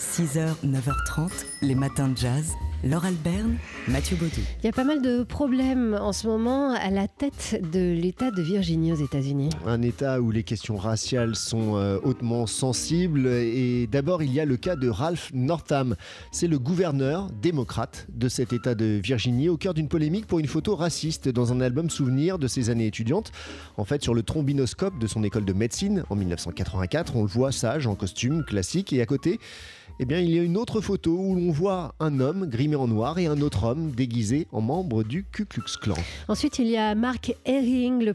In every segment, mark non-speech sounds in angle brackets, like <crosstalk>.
6h, 9h30, les matins de jazz. Laure Alberne, Mathieu Baudou. Il y a pas mal de problèmes en ce moment à la tête de l'État de Virginie aux États-Unis. Un État où les questions raciales sont euh, hautement sensibles. Et d'abord, il y a le cas de Ralph Northam. C'est le gouverneur démocrate de cet État de Virginie, au cœur d'une polémique pour une photo raciste dans un album souvenir de ses années étudiantes. En fait, sur le trombinoscope de son école de médecine en 1984, on le voit sage en costume classique et à côté, eh bien, il y a une autre photo où l'on voit un homme grimé en noir et un autre homme déguisé en membre du Ku Klux Klan. Ensuite, il y a Mark Herring, le,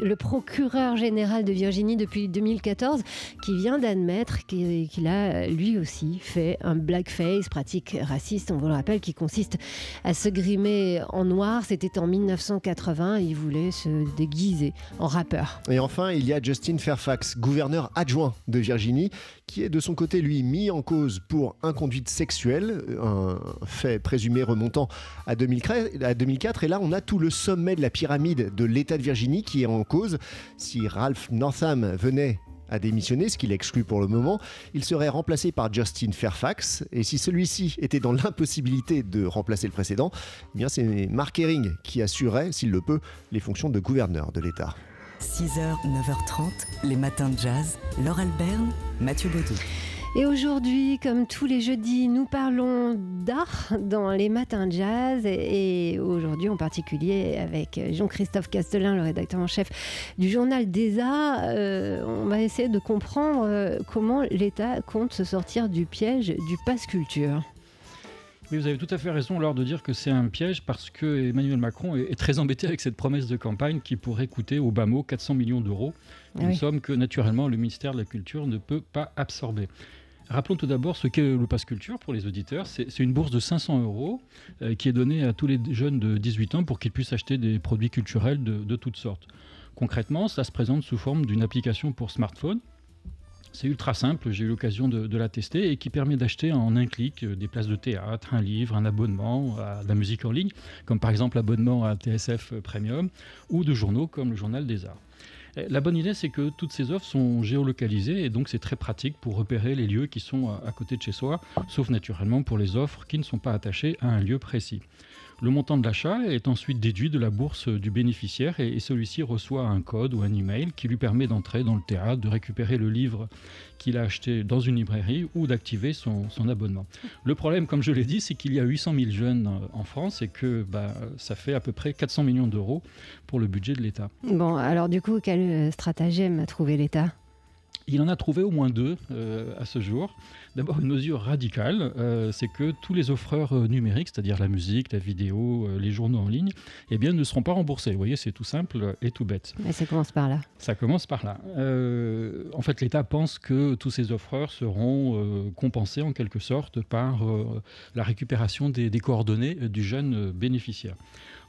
le procureur général de Virginie depuis 2014, qui vient d'admettre qu'il a lui aussi fait un blackface, pratique raciste, on vous le rappelle, qui consiste à se grimer en noir. C'était en 1980, il voulait se déguiser en rappeur. Et enfin, il y a Justin Fairfax, gouverneur adjoint de Virginie, qui est de son côté, lui, mis en cause pour inconduite sexuelle, un fait présumé remontant à 2004. Et là, on a tout le sommet de la pyramide de l'État de Virginie qui est en cause. Si Ralph Northam venait à démissionner, ce qu'il exclut pour le moment, il serait remplacé par Justin Fairfax. Et si celui-ci était dans l'impossibilité de remplacer le précédent, eh bien c'est Mark Herring qui assurait, s'il le peut, les fonctions de gouverneur de l'État. 6h, 9h30, les matins de jazz. Laure Alberne, Mathieu Baudou. Et aujourd'hui, comme tous les jeudis, nous parlons d'art dans les matins de jazz. Et aujourd'hui, en particulier, avec Jean-Christophe Castelin, le rédacteur en chef du Journal des Arts, euh, on va essayer de comprendre euh, comment l'État compte se sortir du piège du passe culture. Oui, vous avez tout à fait raison, lors de dire que c'est un piège parce que Emmanuel Macron est, très embêté avec cette promesse de campagne qui pourrait coûter au bas mot 400 millions d'euros. Une somme que naturellement le ministère de la Culture ne peut pas absorber. Rappelons tout d'abord ce qu'est le Pass Culture pour les auditeurs. C'est une bourse de 500 euros euh, qui est donnée à tous les jeunes de 18 ans pour qu'ils puissent acheter des produits culturels de, toutes sortes. Concrètement, ça se présente sous forme d'une application pour smartphone. C'est ultra simple, j'ai eu l'occasion de, la tester et qui permet d'acheter en un clic euh, des places de théâtre, un livre, un abonnement à de la musique en ligne, comme par exemple l'abonnement à TSF Premium, ou de journaux comme le Journal des Arts. La bonne idée, c'est que toutes ces offres sont géolocalisées et donc c'est très pratique pour repérer les lieux qui sont à côté de chez soi, sauf naturellement pour les offres qui ne sont pas attachées à un lieu précis. Le montant de l'achat est ensuite déduit de la bourse du bénéficiaire et, celui-ci reçoit un code ou un email qui lui permet d'entrer dans le théâtre, de récupérer le livre qu'il a acheté dans une librairie ou d'activer son, abonnement. Le problème, comme je l'ai dit, c'est qu'il y a 800 000 jeunes en France et que bah, ça fait à peu près 400 millions d'euros pour le budget de l'État. Bon, alors du coup, quel stratagème a trouvé l'État? Il en a trouvé au moins deux euh, à ce jour. D'abord, une mesure radicale, euh, c'est que tous les offreurs euh, numériques, c'est-à-dire la musique, la vidéo, les journaux en ligne, eh bien, ne seront pas remboursés. Vous voyez, c'est tout simple et tout bête. Mais ça commence par là. Ça commence par là. en fait, l'État pense que tous ces offreurs seront compensés en quelque sorte par la récupération des, des coordonnées du jeune bénéficiaire.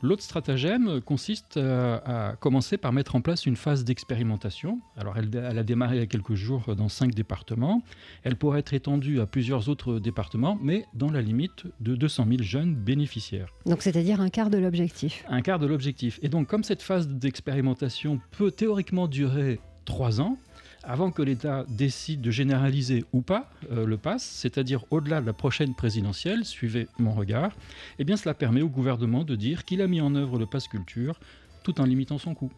L'autre stratagème consiste à, commencer par mettre en place une phase d'expérimentation. Alors, elle, elle, a démarré il y a quelques jours dans cinq départements. Elle pourrait être étendue à plusieurs autres départements, mais dans la limite de 200 000 jeunes bénéficiaires. Donc, c'est-à-dire un quart de l'objectif. Un quart de l'objectif. Et donc, comme cette phase d'expérimentation peut théoriquement durer trois ans, avant que l'État décide de généraliser ou pas euh, le pass, c'est-à-dire au-delà de la prochaine présidentielle, suivez mon regard, eh bien cela permet au gouvernement de dire qu'il a mis en œuvre le pass culture tout en limitant son coût.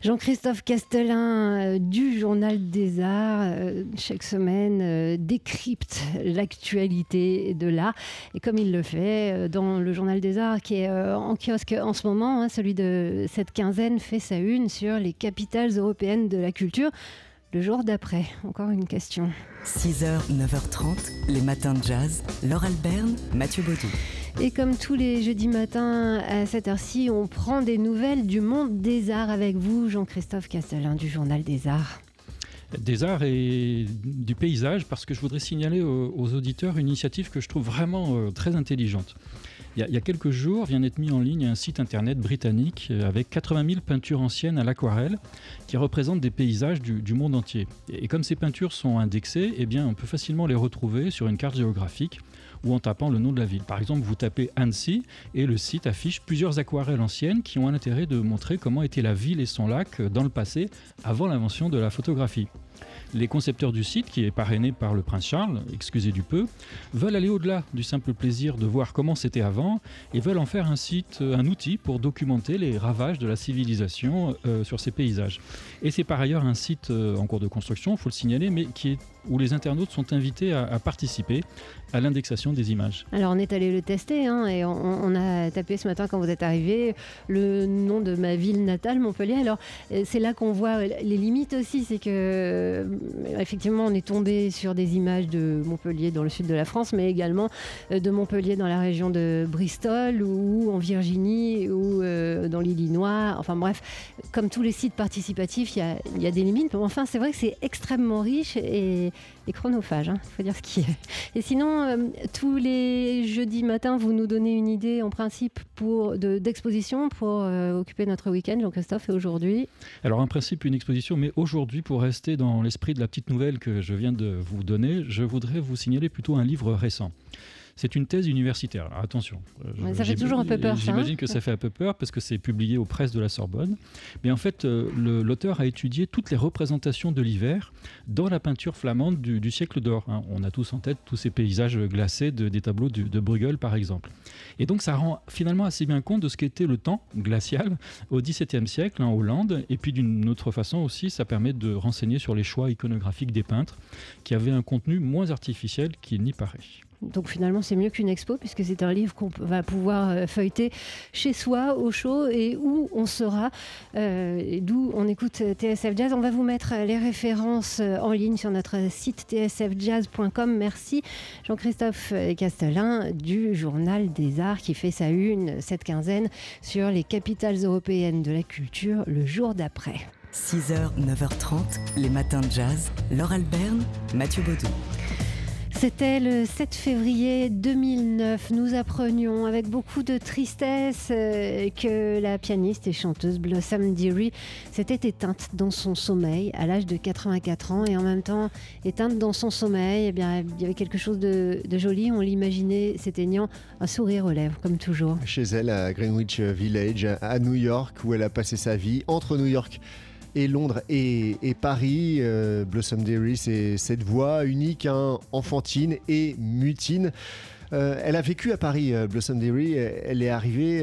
Jean-Christophe Castelin euh, du Journal des Arts, euh, chaque semaine, décrypte l'actualité de l'art. Et comme il le fait dans le Journal des Arts, qui est en kiosque en ce moment, hein, celui de cette quinzaine fait sa une sur les capitales européennes de la culture le jour d'après. Encore une question. 6h, 9h30, les matins de jazz. Laure Alberne, Mathieu Baudou. Et comme tous les jeudis matins à cette heure-ci, on prend des nouvelles du monde des arts avec vous, Jean-Christophe Castellin du Journal des Arts des arts et du paysage parce que je voudrais signaler aux, auditeurs une initiative que je trouve vraiment euh, très intelligente. Il y, a, quelques jours vient d'être mis en ligne un site internet britannique euh, avec 80 000 peintures anciennes à l'aquarelle qui représentent des paysages du, monde entier. Et, comme ces peintures sont indexées, eh on peut facilement les retrouver sur une carte géographique ou en tapant le nom de la ville. Par exemple, vous tapez Annecy et le site affiche plusieurs aquarelles anciennes qui ont l'intérêt de montrer comment était la ville et son lac dans le passé avant l'invention de la photographie. Les concepteurs du site, qui est parrainé par le prince Charles, excusez du peu, veulent aller au-delà du simple plaisir de voir comment c'était avant et veulent en faire un site, euh, un outil pour documenter les ravages de la civilisation euh, sur ces paysages. Et c'est par ailleurs un site euh, en cours de construction, il faut le signaler, mais où les internautes sont invités à, participer à l'indexation des images. Alors on est allé le tester hein, et on, a tapé ce matin quand vous êtes arrivé le nom de ma ville natale, Montpellier. Alors c'est là qu'on voit les limites aussi, c'est que euh, effectivement on est tombé sur des images de Montpellier dans le sud de la France, mais également euh, de Montpellier dans la région de Bristol ou en Virginie ou dans l'Illinois. Enfin bref, comme tous les sites participatifs, il y a, des limites. Mais enfin c'est vrai que c'est extrêmement riche et et, chronophage, il hein, faut dire ce qui est. Et sinon, euh, tous les jeudis matins, vous nous donnez une idée en principe pour d'exposition pour euh, occuper notre week-end, Jean-Christophe, et aujourd'hui Alors, en principe, une exposition, mais aujourd'hui, pour rester dans l'esprit de la petite nouvelle que je viens de vous donner, je voudrais vous signaler plutôt un livre récent. C'est une thèse universitaire. Alors attention. Euh, ça fait toujours un peu peur. J'imagine que ça fait un peu peur parce que c'est publié aux presses de la Sorbonne. Mais en fait, euh, l'auteur a étudié toutes les représentations de l'hiver dans la peinture flamande du, siècle d'or. Hein. On a tous en tête tous ces paysages glacés des tableaux de, Bruegel, par exemple. Et donc, ça rend finalement assez bien compte de ce qu'était le temps glacial au XVIIe siècle en Hollande. Et puis, d'une autre façon aussi, ça permet de renseigner sur les choix iconographiques des peintres qui avaient un contenu moins artificiel qu'il n'y paraît. Donc finalement, c'est mieux qu'une expo puisque c'est un livre qu'on va pouvoir euh, feuilleter chez soi, au chaud et où on sera, euh, d'où on écoute euh, TSF Jazz. On va vous mettre les références en ligne sur notre site tsfjazz.com. Merci Jean-Christophe Castelin du Journal des Arts qui fait sa une cette quinzaine sur les capitales européennes de la culture le jour d'après. 6h, 9h30, les matins de jazz. Laure Alberne, Mathieu Baudou. C'était le 7 février 2009. Nous apprenions avec beaucoup de tristesse euh, que la pianiste et chanteuse Blossom Deary s'était éteinte dans son sommeil à l'âge de 84 ans et en même temps éteinte dans son sommeil. Eh bien, il y avait quelque chose de, joli. On l'imaginait s'éteignant, un sourire aux lèvres, comme toujours. Chez elle, à Greenwich Village, à New York, où elle a passé sa vie, entre New York et Londres et, Paris. Euh, Blossom Dairy, c'est cette voix unique, hein, enfantine et mutine. Euh, elle a vécu à Paris, euh, Blossom Dairy. Elle est arrivée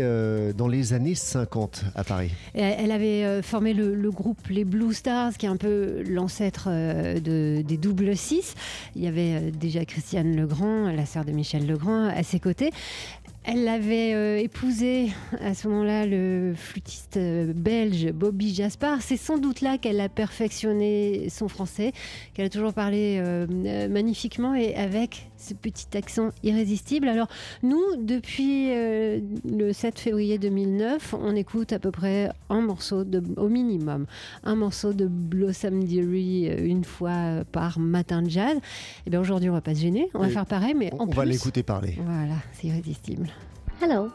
dans les années 50 à Paris. elle avait formé le, groupe Les Blue Stars, qui est un peu l'ancêtre de, des Double Six. Il y avait déjà Christiane Legrand, la sœur de Michel Legrand, à ses côtés. Elle avait euh, épousé à ce moment-là le flûtiste euh, belge Bobby Jaspar. C'est sans doute là qu'elle a perfectionné son français, qu'elle a toujours parlé euh, magnifiquement et avec ce petit accent irrésistible. Alors nous, depuis le 7 février 2009, on écoute à peu près un morceau, de, au minimum, un morceau de Blossom Dearie une fois par matin de jazz. Et eh bien aujourd'hui, on va pas se gêner, on va faire pareil, mais on, on va l'écouter parler. Voilà, c'est irrésistible. Hello,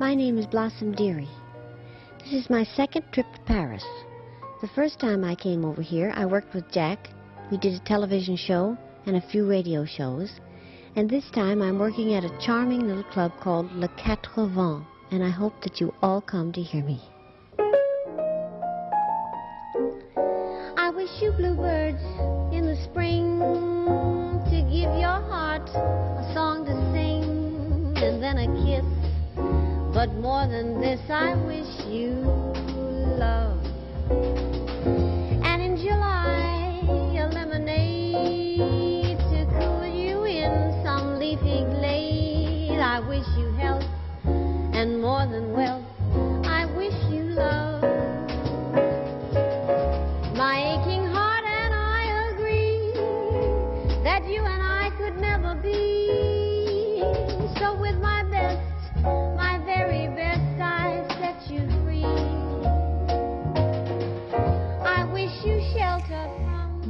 my name is Blossom Dearie. This is my second trip to Paris. The first time I came over here, I worked with Jack. We did a television show and a few radio shows. And this time I'm working at a charming little club called Le Quatre Vents, and I hope that you all come to hear me. I wish you bluebirds in the spring to give your heart a song to sing and then a kiss but more than this, I wish you health and more than wealth. I wish you love.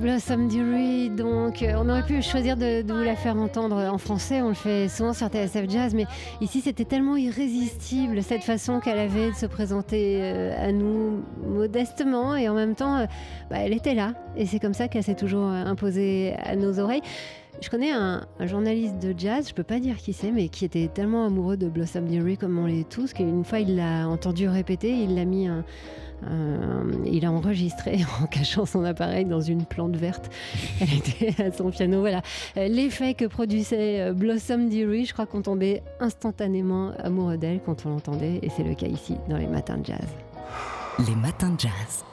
Blossom Deary, donc euh, on aurait pu choisir de, vous la faire entendre en français, on le fait souvent sur TSF Jazz, mais ici c'était tellement irrésistible cette façon qu'elle avait de se présenter euh, à nous modestement et en même temps, euh, bah, elle était là et c'est comme ça qu'elle s'est toujours imposée à nos oreilles. Je connais un, journaliste de jazz, je peux pas dire qui c'est, mais qui était tellement amoureux de Blossom Dearie comme on l'est tous, qu'une fois il l'a entendu répéter, il l'a mis un, il a enregistré <laughs> en cachant son appareil dans une plante verte. <laughs> Elle était à son piano. Voilà. L'effet que produisait euh, Blossom Dearie, je crois qu'on tombait instantanément amoureux d'elle quand on l'entendait. Et c'est le cas ici dans les matins de jazz. Les matins de jazz.